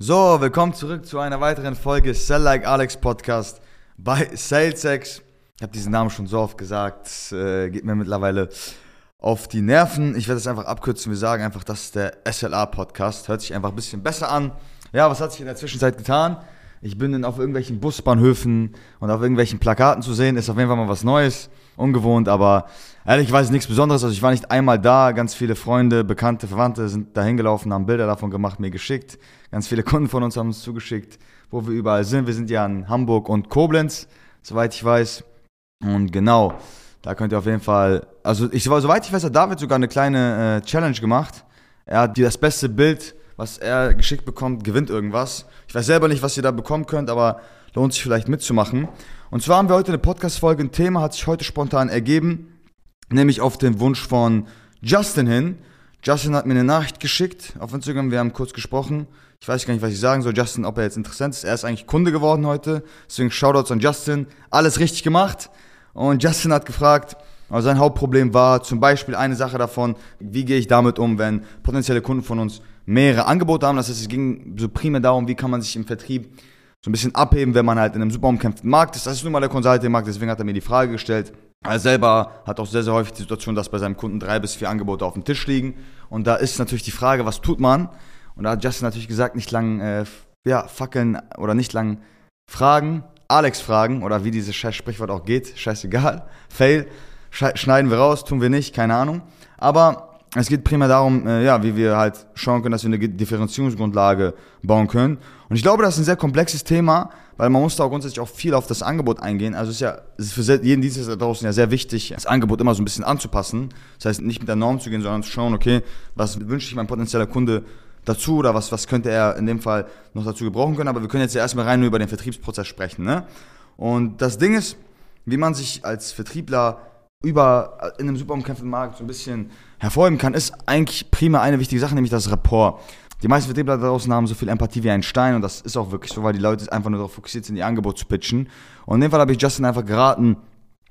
So, willkommen zurück zu einer weiteren Folge Sell Like Alex Podcast bei SalesX. Ich habe diesen Namen schon so oft gesagt, äh, geht mir mittlerweile auf die Nerven. Ich werde es einfach abkürzen. Wir sagen einfach, das ist der SLA Podcast. Hört sich einfach ein bisschen besser an. Ja, was hat sich in der Zwischenzeit getan? Ich bin auf irgendwelchen Busbahnhöfen und auf irgendwelchen Plakaten zu sehen. Ist auf jeden Fall mal was Neues, ungewohnt, aber ehrlich weiß nichts Besonderes. Also ich war nicht einmal da. Ganz viele Freunde, Bekannte, Verwandte sind da hingelaufen, haben Bilder davon gemacht, mir geschickt. Ganz viele Kunden von uns haben uns zugeschickt, wo wir überall sind. Wir sind ja in Hamburg und Koblenz, soweit ich weiß. Und genau, da könnt ihr auf jeden Fall, also ich war, soweit ich weiß, hat David sogar eine kleine äh, Challenge gemacht. Er hat das beste Bild was er geschickt bekommt, gewinnt irgendwas. Ich weiß selber nicht, was ihr da bekommen könnt, aber lohnt sich vielleicht mitzumachen. Und zwar haben wir heute eine Podcast-Folge. Ein Thema hat sich heute spontan ergeben, nämlich auf den Wunsch von Justin hin. Justin hat mir eine Nachricht geschickt auf Instagram, wir haben kurz gesprochen. Ich weiß gar nicht, was ich sagen soll. Justin, ob er jetzt interessant ist. Er ist eigentlich Kunde geworden heute. Deswegen Shoutouts an Justin. Alles richtig gemacht. Und Justin hat gefragt, also sein Hauptproblem war zum Beispiel eine Sache davon, wie gehe ich damit um, wenn potenzielle Kunden von uns mehrere Angebote haben. Das heißt, es ging so primär darum, wie kann man sich im Vertrieb so ein bisschen abheben, wenn man halt in einem super umkämpften Markt ist. Das ist nun mal der Consulting-Markt, deswegen hat er mir die Frage gestellt. Er selber hat auch sehr, sehr häufig die Situation, dass bei seinem Kunden drei bis vier Angebote auf dem Tisch liegen. Und da ist natürlich die Frage, was tut man? Und da hat Justin natürlich gesagt, nicht lang äh, ja, fackeln oder nicht lang fragen, Alex fragen oder wie dieses scheiß Sprichwort auch geht, scheißegal. Fail, schneiden wir raus, tun wir nicht, keine Ahnung. Aber es geht primär darum, äh, ja, wie wir halt schauen können, dass wir eine Differenzierungsgrundlage bauen können. Und ich glaube, das ist ein sehr komplexes Thema, weil man muss da auch grundsätzlich auch viel auf das Angebot eingehen. Also es ist ja, es ist für jeden Dienstleister da draußen ja sehr wichtig, das Angebot immer so ein bisschen anzupassen. Das heißt, nicht mit der Norm zu gehen, sondern zu schauen, okay, was wünscht sich mein potenzieller Kunde dazu oder was, was könnte er in dem Fall noch dazu gebrauchen können. Aber wir können jetzt ja erstmal rein nur über den Vertriebsprozess sprechen. Ne? Und das Ding ist, wie man sich als Vertriebler über in einem super umkämpften Markt so ein bisschen hervorheben kann, ist eigentlich prima eine wichtige Sache, nämlich das Rapport. Die meisten Vertriebler da draußen haben so viel Empathie wie ein Stein und das ist auch wirklich so, weil die Leute einfach nur darauf fokussiert sind, ihr Angebot zu pitchen. Und in dem Fall habe ich Justin einfach geraten,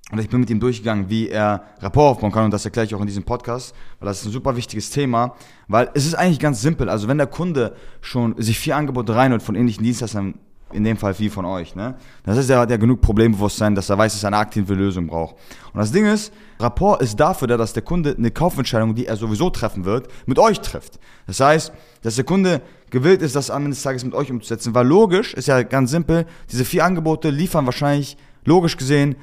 und ich bin mit ihm durchgegangen, wie er Rapport aufbauen kann und das erkläre ich auch in diesem Podcast, weil das ist ein super wichtiges Thema, weil es ist eigentlich ganz simpel. Also wenn der Kunde schon sich vier Angebote reinholt von ähnlichen Dienstleistern in dem Fall viel von euch. Ne? Das ist ja der genug Problembewusstsein, dass er weiß, dass er eine aktive Lösung braucht. Und das Ding ist, Rapport ist dafür da, dass der Kunde eine Kaufentscheidung, die er sowieso treffen wird, mit euch trifft. Das heißt, dass der Kunde gewillt ist, das am Ende des Tages mit euch umzusetzen. Weil logisch, ist ja ganz simpel, diese vier Angebote liefern wahrscheinlich logisch gesehen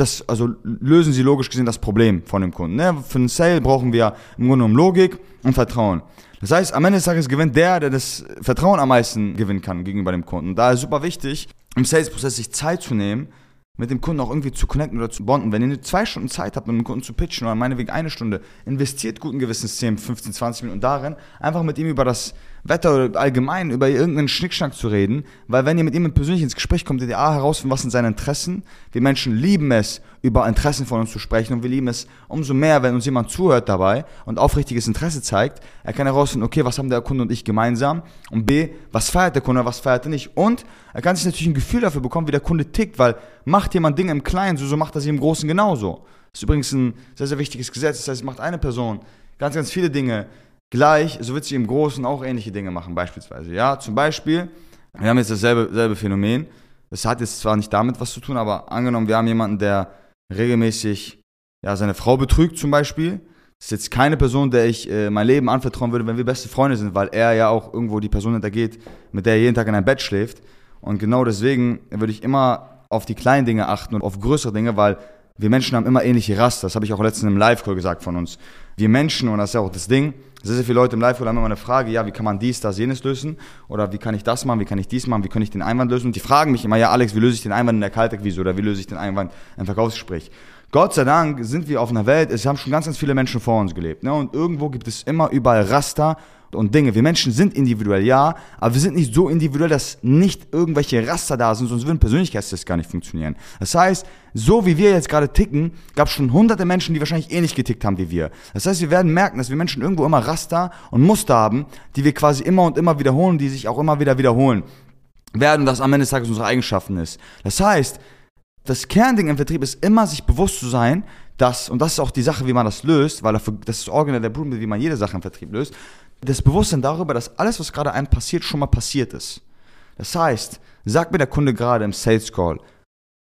das, also lösen sie logisch gesehen das Problem von dem Kunden. Ne? Für einen Sale brauchen wir im Grunde genommen Logik und Vertrauen. Das heißt, am Ende des Tages gewinnt der, der das Vertrauen am meisten gewinnen kann gegenüber dem Kunden. Da ist super wichtig, im Sales-Prozess sich Zeit zu nehmen, mit dem Kunden auch irgendwie zu connecten oder zu bonden. Wenn ihr zwei Stunden Zeit habt, mit dem Kunden zu pitchen oder meinetwegen eine Stunde, investiert guten Gewissens 10, 15, 20 Minuten darin, einfach mit ihm über das Wetter oder allgemein über irgendeinen Schnickschnack zu reden, weil wenn ihr mit ihm persönlich ins Gespräch kommt, ihr A herausfinden, was sind seine Interessen. Wir Menschen lieben es, über Interessen von uns zu sprechen und wir lieben es umso mehr, wenn uns jemand zuhört dabei und aufrichtiges Interesse zeigt. Er kann herausfinden, okay, was haben der Kunde und ich gemeinsam und B, was feiert der Kunde, was feiert er nicht und er kann sich natürlich ein Gefühl dafür bekommen, wie der Kunde tickt, weil macht jemand Dinge im Kleinen, so, so macht er sie im Großen genauso. Das ist übrigens ein sehr, sehr wichtiges Gesetz. Das heißt, macht eine Person ganz, ganz viele Dinge gleich, so wird sie im Großen auch ähnliche Dinge machen, beispielsweise. Ja, zum Beispiel, wir haben jetzt dasselbe selbe Phänomen. Das hat jetzt zwar nicht damit was zu tun, aber angenommen, wir haben jemanden, der regelmäßig ja, seine Frau betrügt, zum Beispiel. Das ist jetzt keine Person, der ich äh, mein Leben anvertrauen würde, wenn wir beste Freunde sind, weil er ja auch irgendwo die Person hintergeht, mit der er jeden Tag in einem Bett schläft. Und genau deswegen würde ich immer auf die kleinen Dinge achten und auf größere Dinge, weil wir Menschen haben immer ähnliche Raster. Das habe ich auch letztens im Live-Call gesagt von uns. Wir Menschen, und das ist ja auch das Ding, sehr, sehr viele Leute im Live-Call haben immer eine Frage, ja, wie kann man dies, das, jenes lösen? Oder wie kann ich das machen, wie kann ich dies machen, wie kann ich den Einwand lösen? Und die fragen mich immer, ja, Alex, wie löse ich den Einwand in der Kaltakquise oder wie löse ich den Einwand im Verkaufsgespräch? Gott sei Dank sind wir auf einer Welt, es haben schon ganz, ganz viele Menschen vor uns gelebt. Ne? Und irgendwo gibt es immer überall Raster und Dinge. Wir Menschen sind individuell, ja, aber wir sind nicht so individuell, dass nicht irgendwelche Raster da sind, sonst würden Persönlichkeitstests gar nicht funktionieren. Das heißt, so wie wir jetzt gerade ticken, gab es schon hunderte Menschen, die wahrscheinlich ähnlich getickt haben wie wir. Das heißt, wir werden merken, dass wir Menschen irgendwo immer Raster und Muster haben, die wir quasi immer und immer wiederholen, die sich auch immer wieder wiederholen werden, das am Ende des Tages unsere Eigenschaften ist. Das heißt, das Kernding im Vertrieb ist immer, sich bewusst zu sein, dass, und das ist auch die Sache, wie man das löst, weil das ist originell der Bruder, wie man jede Sache im Vertrieb löst, das Bewusstsein darüber, dass alles, was gerade einem passiert, schon mal passiert ist. Das heißt, sagt mir der Kunde gerade im Sales Call,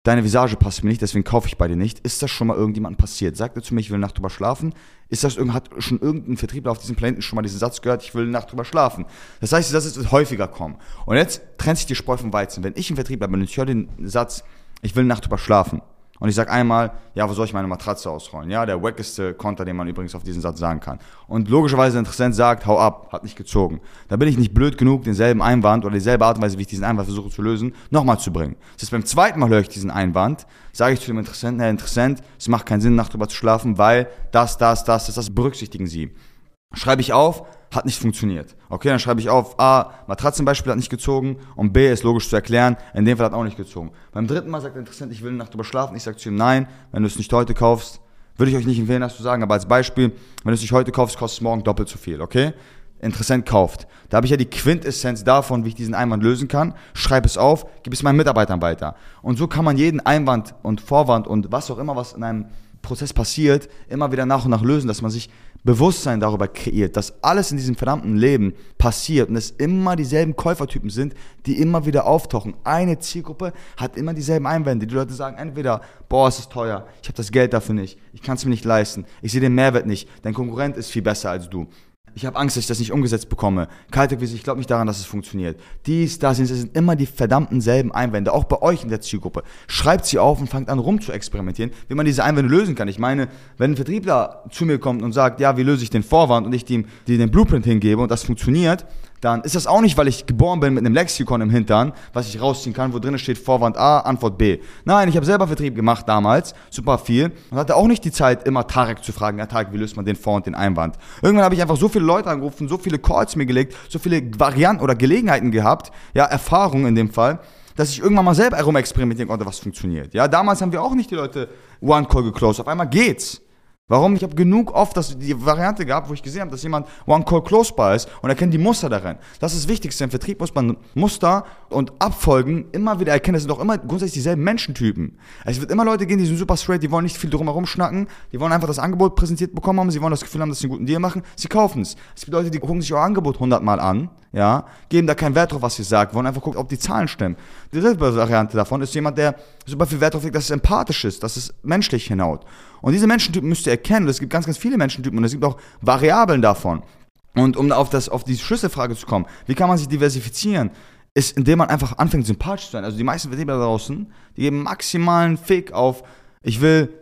deine Visage passt mir nicht, deswegen kaufe ich bei dir nicht. Ist das schon mal irgendjemandem passiert? Sagt er zu mir, ich will eine Nacht drüber schlafen? Ist das, hat schon irgendein Vertriebler auf diesem Planeten schon mal diesen Satz gehört, ich will eine Nacht drüber schlafen? Das heißt, das wird häufiger kommen. Und jetzt trennt sich die Spreu vom Weizen. Wenn ich ein Vertriebler bin und ich höre den Satz, ich will eine Nacht drüber schlafen, und ich sage einmal, ja, wo soll ich meine Matratze ausrollen? Ja, der wackeste Konter, den man übrigens auf diesen Satz sagen kann. Und logischerweise der Interessent sagt, hau ab, hat nicht gezogen. Da bin ich nicht blöd genug, denselben Einwand oder dieselbe Art und Weise, wie ich diesen Einwand versuche zu lösen, nochmal zu bringen. Das heißt, beim zweiten Mal höre ich diesen Einwand, sage ich zu dem Interessenten, Herr Interessent, es macht keinen Sinn, Nacht drüber zu schlafen, weil das, das, das, das, das berücksichtigen Sie. Schreibe ich auf, hat nicht funktioniert. Okay, dann schreibe ich auf, A, Matratzenbeispiel hat nicht gezogen und B, ist logisch zu erklären, in dem Fall hat auch nicht gezogen. Beim dritten Mal sagt der Interessent, ich will eine Nacht drüber schlafen. Ich sage zu ihm, nein, wenn du es nicht heute kaufst, würde ich euch nicht empfehlen, das zu sagen, aber als Beispiel, wenn du es nicht heute kaufst, kostet es morgen doppelt so viel, okay? Interessent kauft. Da habe ich ja die Quintessenz davon, wie ich diesen Einwand lösen kann. Schreibe es auf, gib es meinen Mitarbeitern weiter. Und so kann man jeden Einwand und Vorwand und was auch immer, was in einem Prozess passiert, immer wieder nach und nach lösen, dass man sich Bewusstsein darüber kreiert, dass alles in diesem verdammten Leben passiert und es immer dieselben Käufertypen sind, die immer wieder auftauchen. Eine Zielgruppe hat immer dieselben Einwände. Die Leute sagen entweder, boah, es ist teuer, ich habe das Geld dafür nicht, ich kann es mir nicht leisten, ich sehe den Mehrwert nicht, dein Konkurrent ist viel besser als du. Ich habe Angst, dass ich das nicht umgesetzt bekomme. Kaltakquise, ich glaube nicht daran, dass es funktioniert. Dies, das, das sind immer die verdammten selben Einwände, auch bei euch in der Zielgruppe. Schreibt sie auf und fangt an rum zu experimentieren, wie man diese Einwände lösen kann. Ich meine, wenn ein Vertriebler zu mir kommt und sagt, ja, wie löse ich den Vorwand und ich dem, dem den Blueprint hingebe und das funktioniert, dann ist das auch nicht, weil ich geboren bin mit einem Lexikon im Hintern, was ich rausziehen kann, wo drin steht Vorwand A, Antwort B. Nein, ich habe selber Vertrieb gemacht damals, super viel, und hatte auch nicht die Zeit, immer Tarek zu fragen, ja Tarek, wie löst man den Vor- und den Einwand. Irgendwann habe ich einfach so viele Leute angerufen, so viele Calls mir gelegt, so viele Varianten oder Gelegenheiten gehabt, ja, Erfahrungen in dem Fall, dass ich irgendwann mal selber herumexperimentieren konnte, was funktioniert. Ja, damals haben wir auch nicht die Leute One-Call geclosed, auf einmal geht's. Warum? Ich habe genug oft das, die Variante gehabt, wo ich gesehen habe, dass jemand One-Call-Close-Bar ist und erkennt die Muster darin. Das ist das Wichtigste. Im Vertrieb muss man Muster und Abfolgen immer wieder erkennen. Das sind doch immer grundsätzlich dieselben Menschentypen. Es wird immer Leute gehen, die sind super straight, die wollen nicht viel drumherum schnacken, die wollen einfach das Angebot präsentiert bekommen haben, sie wollen das Gefühl haben, dass sie einen guten Deal machen, sie kaufen es. Es gibt Leute, die gucken sich euer Angebot hundertmal an, ja, geben da keinen Wert drauf, was ihr sagt, wollen einfach gucken, ob die Zahlen stimmen. Die dritte Variante davon ist jemand, der super viel Wert drauf legt, dass es empathisch ist, dass es menschlich hinhaut. Und diese Menschentypen müsst ihr erkennen. Und es gibt ganz, ganz viele Menschentypen und es gibt auch Variablen davon. Und um auf, das, auf die Schlüsselfrage zu kommen, wie kann man sich diversifizieren? Ist, indem man einfach anfängt, sympathisch zu sein. Also die meisten Vertriebler da draußen, die geben maximalen Fick auf, ich will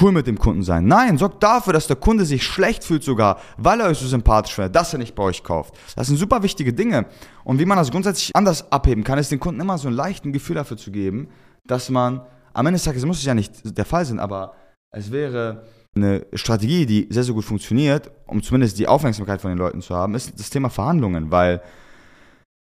cool mit dem Kunden sein. Nein, sorgt dafür, dass der Kunde sich schlecht fühlt sogar, weil er euch so sympathisch findet, dass er nicht bei euch kauft. Das sind super wichtige Dinge. Und wie man das grundsätzlich anders abheben kann, ist den Kunden immer so ein leichten Gefühl dafür zu geben, dass man, am Ende des Tages muss es ja nicht der Fall sein, aber es wäre eine Strategie, die sehr, sehr gut funktioniert, um zumindest die Aufmerksamkeit von den Leuten zu haben, ist das Thema Verhandlungen, weil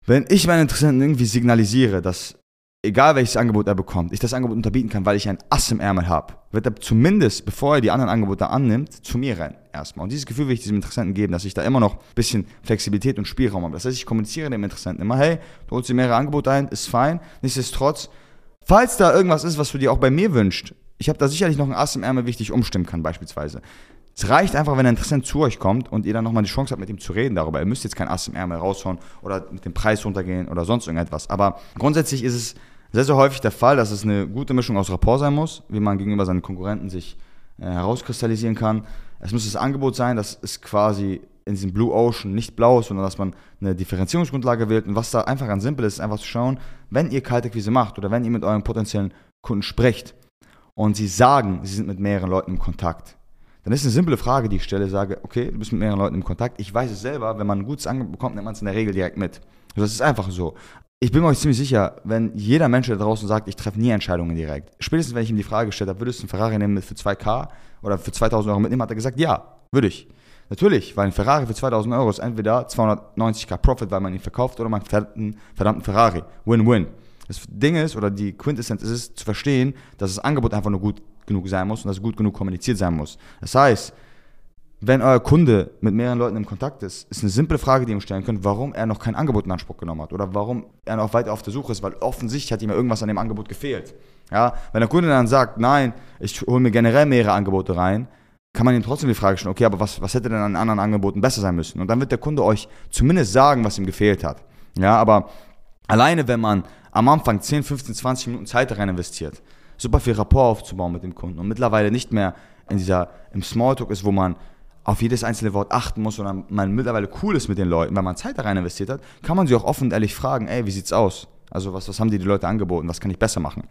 wenn ich meinen Interessenten irgendwie signalisiere, dass egal welches Angebot er bekommt, ich das Angebot unterbieten kann, weil ich ein Ass im Ärmel habe, wird er zumindest, bevor er die anderen Angebote annimmt, zu mir rennen erstmal. Und dieses Gefühl will ich diesem Interessenten geben, dass ich da immer noch ein bisschen Flexibilität und Spielraum habe. Das heißt, ich kommuniziere dem Interessenten immer, hey, du holst dir mehrere Angebote ein, ist fein. Nichtsdestotrotz, falls da irgendwas ist, was du dir auch bei mir wünschst, ich habe da sicherlich noch ein Ass im Ärmel, wichtig umstimmen kann beispielsweise. Es reicht einfach, wenn ein Interessent zu euch kommt und ihr dann nochmal die Chance habt, mit ihm zu reden darüber. Ihr müsst jetzt kein Ass im Ärmel raushauen oder mit dem Preis runtergehen oder sonst irgendetwas. Aber grundsätzlich ist es sehr, sehr häufig der Fall, dass es eine gute Mischung aus Rapport sein muss, wie man gegenüber seinen Konkurrenten sich äh, herauskristallisieren kann. Es muss das Angebot sein, dass es quasi in diesem Blue Ocean nicht blau ist, sondern dass man eine Differenzierungsgrundlage wählt. Und was da einfach ganz simpel ist, ist einfach zu schauen, wenn ihr Kaltakquise macht oder wenn ihr mit euren potenziellen Kunden sprecht, und sie sagen, sie sind mit mehreren Leuten im Kontakt, dann ist eine simple Frage, die ich stelle, sage, okay, du bist mit mehreren Leuten im Kontakt. Ich weiß es selber, wenn man ein gutes Angebot bekommt, nimmt man es in der Regel direkt mit. Also das ist einfach so. Ich bin mir ziemlich sicher, wenn jeder Mensch da draußen sagt, ich treffe nie Entscheidungen direkt. Spätestens, wenn ich ihm die Frage gestellt habe, würdest du einen Ferrari nehmen für 2K oder für 2000 Euro mitnehmen, hat er gesagt, ja, würde ich. Natürlich, weil ein Ferrari für 2000 Euro ist entweder 290k Profit, weil man ihn verkauft, oder man fährt einen verdammten Ferrari. Win-win. Das Ding ist, oder die Quintessenz ist es, zu verstehen, dass das Angebot einfach nur gut genug sein muss und dass es gut genug kommuniziert sein muss. Das heißt, wenn euer Kunde mit mehreren Leuten im Kontakt ist, ist eine simple Frage, die ihr ihm stellen könnt, warum er noch kein Angebot in Anspruch genommen hat oder warum er noch weiter auf der Suche ist, weil offensichtlich hat ihm irgendwas an dem Angebot gefehlt. Ja, wenn der Kunde dann sagt, nein, ich hole mir generell mehrere Angebote rein, kann man ihm trotzdem die Frage stellen, okay, aber was, was hätte denn an anderen Angeboten besser sein müssen? Und dann wird der Kunde euch zumindest sagen, was ihm gefehlt hat. Ja, aber alleine, wenn man am Anfang 10, 15, 20 Minuten Zeit rein investiert, super viel Rapport aufzubauen mit dem Kunden und mittlerweile nicht mehr in dieser, im Smalltalk ist, wo man auf jedes einzelne Wort achten muss, sondern man mittlerweile cool ist mit den Leuten, weil man Zeit da rein investiert hat, kann man sie auch offen und ehrlich fragen, ey, wie sieht's aus? Also was, was haben dir die Leute angeboten? Was kann ich besser machen?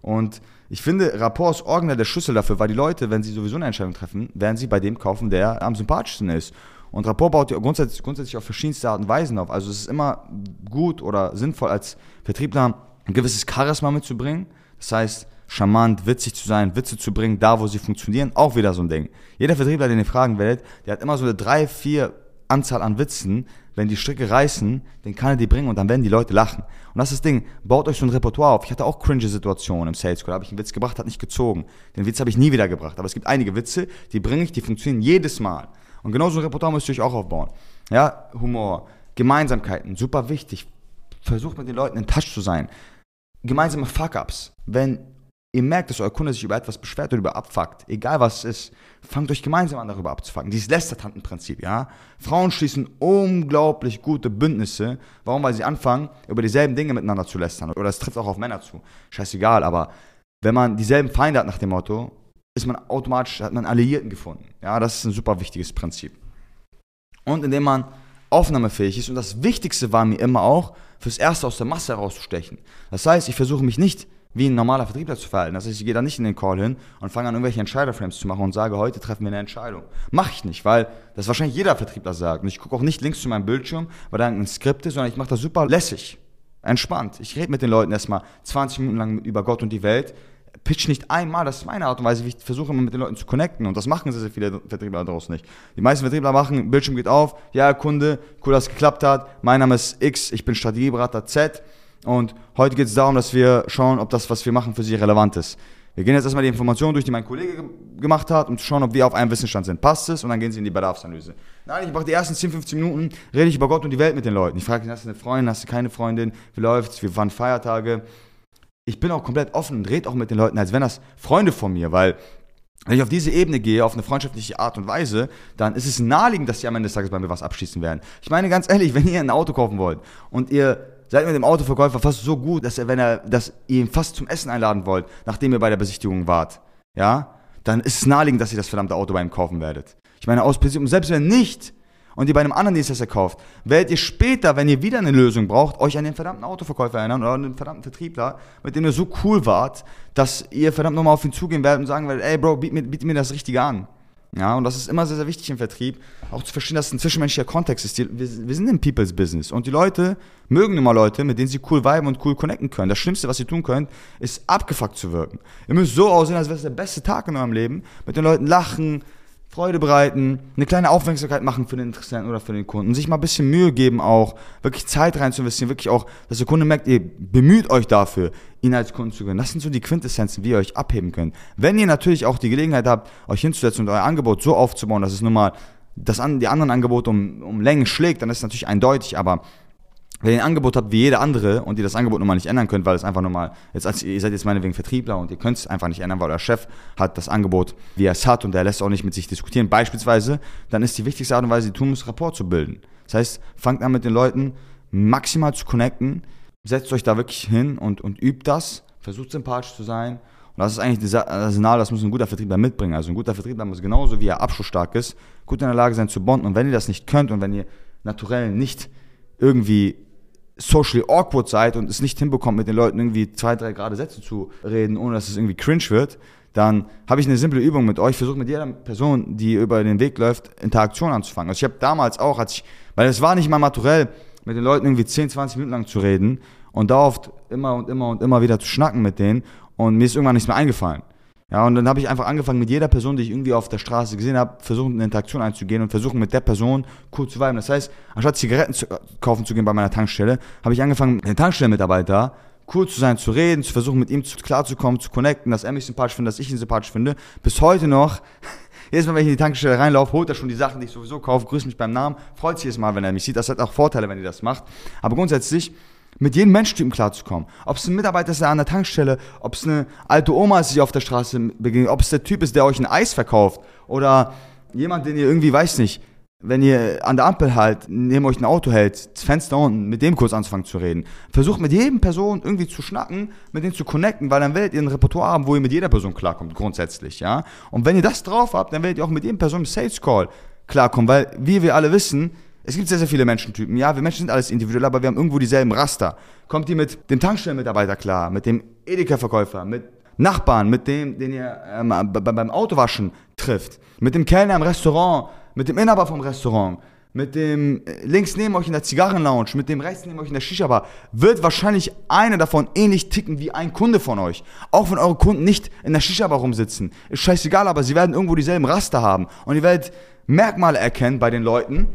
Und ich finde, Rapport ist original der Schlüssel dafür, weil die Leute, wenn sie sowieso eine Entscheidung treffen, werden sie bei dem kaufen, der am sympathischsten ist. Und Rapport baut ja grundsätzlich, grundsätzlich auf verschiedenste Arten und Weisen auf. Also es ist immer gut oder sinnvoll als Vertriebler ein gewisses Charisma mitzubringen. Das heißt, charmant, witzig zu sein, Witze zu bringen, da wo sie funktionieren, auch wieder so ein Ding. Jeder Vertriebler, den ihr fragen werdet, der hat immer so eine drei, vier Anzahl an Witzen. Wenn die Stricke reißen, den kann er die bringen und dann werden die Leute lachen. Und das ist das Ding, baut euch so ein Repertoire auf. Ich hatte auch cringe Situationen im Sales Call, habe ich einen Witz gebracht, hat nicht gezogen. Den Witz habe ich nie wieder gebracht. Aber es gibt einige Witze, die bringe ich, die funktionieren jedes Mal. Und genau so ein Repertoire müsst ihr euch auch aufbauen. Ja, Humor, Gemeinsamkeiten, super wichtig. Versucht mit den Leuten in Touch zu sein. Gemeinsame Fuck-Ups. Wenn ihr merkt, dass euer Kunde sich über etwas beschwert oder über abfuckt, egal was es ist, fangt euch gemeinsam an, darüber abzufucken. Dieses Lästertantenprinzip, ja. Frauen schließen unglaublich gute Bündnisse. Warum? Weil sie anfangen, über dieselben Dinge miteinander zu lästern. Oder es trifft auch auf Männer zu. Scheißegal, aber wenn man dieselben Feinde hat nach dem Motto, ist man automatisch, hat man Alliierten gefunden. Ja, das ist ein super wichtiges Prinzip. Und indem man aufnahmefähig ist, und das Wichtigste war mir immer auch, fürs Erste aus der Masse herauszustechen. Das heißt, ich versuche mich nicht wie ein normaler Vertriebler zu verhalten. Das heißt, ich gehe da nicht in den Call hin und fange an, irgendwelche Entscheiderframes zu machen und sage, heute treffen wir eine Entscheidung. Mache ich nicht, weil das wahrscheinlich jeder Vertriebler sagt. Und ich gucke auch nicht links zu meinem Bildschirm, weil da ein Skript ist, sondern ich mache das super lässig, entspannt. Ich rede mit den Leuten erstmal 20 Minuten lang über Gott und die Welt, pitch nicht einmal, das ist meine Art und Weise, wie ich versuche immer mit den Leuten zu connecten und das machen sehr, sehr viele Vertriebler daraus nicht. Die meisten Vertriebler machen, Bildschirm geht auf, ja Kunde, cool, dass es geklappt hat, mein Name ist X, ich bin Strategieberater Z und heute geht es darum, dass wir schauen, ob das, was wir machen, für Sie relevant ist. Wir gehen jetzt erstmal die Informationen durch, die mein Kollege gemacht hat, um zu schauen, ob wir auf einem Wissensstand sind. Passt es? Und dann gehen Sie in die Bedarfsanalyse. Nein, ich mache die ersten 10, 15 Minuten, rede ich über Gott und die Welt mit den Leuten. Ich frage, hast du eine Freundin, hast du keine Freundin, wie läuft's, wie waren Feiertage? Ich bin auch komplett offen und rede auch mit den Leuten, als wenn das Freunde von mir, weil wenn ich auf diese Ebene gehe, auf eine freundschaftliche Art und Weise, dann ist es naheliegend, dass sie am Ende des Tages bei mir was abschließen werden. Ich meine ganz ehrlich, wenn ihr ein Auto kaufen wollt und ihr seid mit dem Autoverkäufer fast so gut, dass er, wenn er, dass ihr ihn fast zum Essen einladen wollt, nachdem ihr bei der Besichtigung wart, ja, dann ist es naheliegend, dass ihr das verdammte Auto bei ihm kaufen werdet. Ich meine, aus Prinzip, und selbst wenn nicht, und ihr bei einem anderen Dienstleister kauft, werdet ihr später, wenn ihr wieder eine Lösung braucht, euch an den verdammten Autoverkäufer erinnern oder an den verdammten Vertriebler, mit dem ihr so cool wart, dass ihr verdammt nochmal auf ihn zugehen werdet und sagen werdet, ey Bro, biet mir, biet mir das Richtige an. Ja, und das ist immer sehr, sehr wichtig im Vertrieb, auch zu verstehen, dass es ein zwischenmenschlicher Kontext ist. Wir, wir sind im People's Business und die Leute mögen immer Leute, mit denen sie cool viben und cool connecten können. Das Schlimmste, was ihr tun könnt, ist abgefuckt zu wirken. Ihr müsst so aussehen, als wäre es der beste Tag in eurem Leben, mit den Leuten lachen, Freude bereiten, eine kleine Aufmerksamkeit machen für den Interessenten oder für den Kunden, sich mal ein bisschen Mühe geben auch, wirklich Zeit rein zu investieren, wirklich auch, dass der Kunde merkt, ihr bemüht euch dafür, ihn als Kunden zu gewinnen. Das sind so die Quintessenzen, wie ihr euch abheben könnt. Wenn ihr natürlich auch die Gelegenheit habt, euch hinzusetzen und euer Angebot so aufzubauen, dass es nun mal das an, die anderen Angebote um, um Längen schlägt, dann ist es natürlich eindeutig, aber wenn ihr ein Angebot habt wie jeder andere und ihr das Angebot nun mal nicht ändern könnt, weil es einfach nur mal, jetzt ihr seid jetzt meinetwegen Vertriebler und ihr könnt es einfach nicht ändern, weil euer Chef hat das Angebot, wie er es hat und der lässt auch nicht mit sich diskutieren, beispielsweise, dann ist die wichtigste Art und Weise, die tun muss, Rapport zu bilden. Das heißt, fangt an mit den Leuten maximal zu connecten, setzt euch da wirklich hin und, und übt das, versucht sympathisch zu sein und das ist eigentlich das Signal, das muss ein guter Vertriebler mitbringen. Also ein guter Vertriebler muss genauso wie er abschlussstark ist, gut in der Lage sein zu bonden und wenn ihr das nicht könnt und wenn ihr naturell nicht irgendwie socially awkward seid und es nicht hinbekommt, mit den Leuten irgendwie zwei, drei gerade Sätze zu reden, ohne dass es irgendwie cringe wird, dann habe ich eine simple Übung mit euch. Versucht mit jeder Person, die über den Weg läuft, Interaktion anzufangen. Also ich habe damals auch, als ich, weil es war nicht mal naturell, mit den Leuten irgendwie 10, 20 Minuten lang zu reden und da oft immer und immer und immer wieder zu schnacken mit denen und mir ist irgendwann nichts mehr eingefallen. Ja, und dann habe ich einfach angefangen, mit jeder Person, die ich irgendwie auf der Straße gesehen habe, versuchen, eine Interaktion einzugehen und versuchen, mit der Person cool zu viben. Das heißt, anstatt Zigaretten zu, kaufen zu gehen bei meiner Tankstelle, habe ich angefangen, mit dem Tankstellenmitarbeiter cool zu sein, zu reden, zu versuchen, mit ihm zu, klarzukommen, zu connecten, dass er mich sympathisch findet, dass ich ihn sympathisch finde. Bis heute noch, jedes Mal, wenn ich in die Tankstelle reinlaufe, holt er schon die Sachen, die ich sowieso kaufe, grüßt mich beim Namen, freut sich jedes Mal, wenn er mich sieht. Das hat auch Vorteile, wenn ihr das macht. Aber grundsätzlich, mit jedem Menschentypen klarzukommen. Ob es ein Mitarbeiter ist an der Tankstelle, ob es eine alte Oma ist, die auf der Straße begegnet, ob es der Typ ist, der euch ein Eis verkauft oder jemand, den ihr irgendwie, weiß nicht, wenn ihr an der Ampel halt neben euch ein Auto hält, das Fenster unten, mit dem kurz anzufangen zu reden. Versucht mit jedem Person irgendwie zu schnacken, mit denen zu connecten, weil dann werdet ihr ein Repertoire haben, wo ihr mit jeder Person klarkommt, grundsätzlich, ja. Und wenn ihr das drauf habt, dann werdet ihr auch mit jedem Person im Sales Call klarkommen, weil, wie wir alle wissen, es gibt sehr, sehr viele Menschentypen. Ja, wir Menschen sind alles individuell, aber wir haben irgendwo dieselben Raster. Kommt ihr mit dem Tankstellenmitarbeiter klar, mit dem Edeka-Verkäufer, mit Nachbarn, mit dem, den ihr ähm, beim Autowaschen trifft, mit dem Kellner im Restaurant, mit dem Inhaber vom Restaurant, mit dem äh, links neben euch in der Zigarrenlounge, mit dem rechts neben euch in der Shisha-Bar, wird wahrscheinlich einer davon ähnlich ticken wie ein Kunde von euch. Auch wenn eure Kunden nicht in der Shisha-Bar rumsitzen. Ist scheißegal, aber sie werden irgendwo dieselben Raster haben. Und ihr werdet Merkmale erkennen bei den Leuten,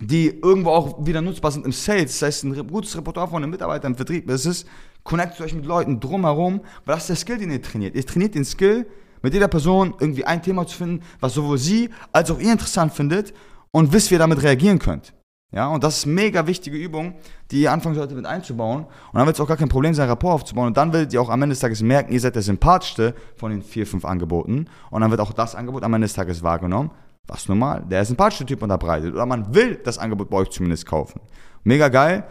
die irgendwo auch wieder nutzbar sind im Sales. Das heißt, ein gutes Repertoire von einem Mitarbeiter im Vertrieb ist es, connectet euch mit Leuten drumherum, weil das ist der Skill, den ihr trainiert. Ihr trainiert den Skill, mit jeder Person irgendwie ein Thema zu finden, was sowohl sie als auch ihr interessant findet und wisst, wie ihr damit reagieren könnt. Ja, und das ist eine mega wichtige Übung, die ihr anfangen solltet mit einzubauen. Und dann wird es auch gar kein Problem sein, Rapport aufzubauen. Und dann werdet ihr auch am Ende des Tages merken, ihr seid der sympathischste von den vier, fünf Angeboten. Und dann wird auch das Angebot am Ende des Tages wahrgenommen. Was normal, der sympathische Typ unterbreitet. Oder man will das Angebot bei euch zumindest kaufen. Mega geil.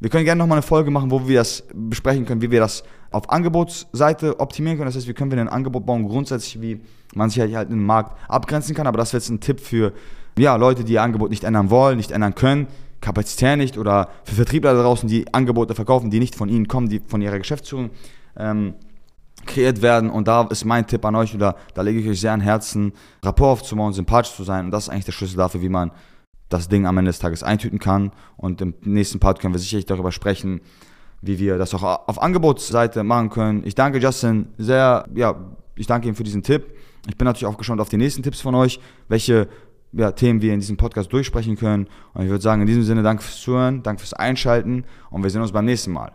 Wir können gerne nochmal eine Folge machen, wo wir das besprechen können, wie wir das auf Angebotsseite optimieren können. Das heißt, wie können wir ein Angebot bauen, grundsätzlich, wie man sich halt im Markt abgrenzen kann. Aber das wäre jetzt ein Tipp für ja, Leute, die ihr Angebot nicht ändern wollen, nicht ändern können, kapazitär nicht oder für Vertriebler da draußen, die Angebote verkaufen, die nicht von ihnen kommen, die von ihrer Geschäftsführung ähm, kreiert werden. Und da ist mein Tipp an euch, oder da lege ich euch sehr an Herzen, Rapport aufzubauen, sympathisch zu sein. Und das ist eigentlich der Schlüssel dafür, wie man das Ding am Ende des Tages eintüten kann. Und im nächsten Part können wir sicherlich darüber sprechen, wie wir das auch auf Angebotsseite machen können. Ich danke Justin sehr, ja, ich danke ihm für diesen Tipp. Ich bin natürlich auch gespannt auf die nächsten Tipps von euch, welche ja, Themen wir in diesem Podcast durchsprechen können. Und ich würde sagen, in diesem Sinne, danke fürs Zuhören, danke fürs Einschalten und wir sehen uns beim nächsten Mal.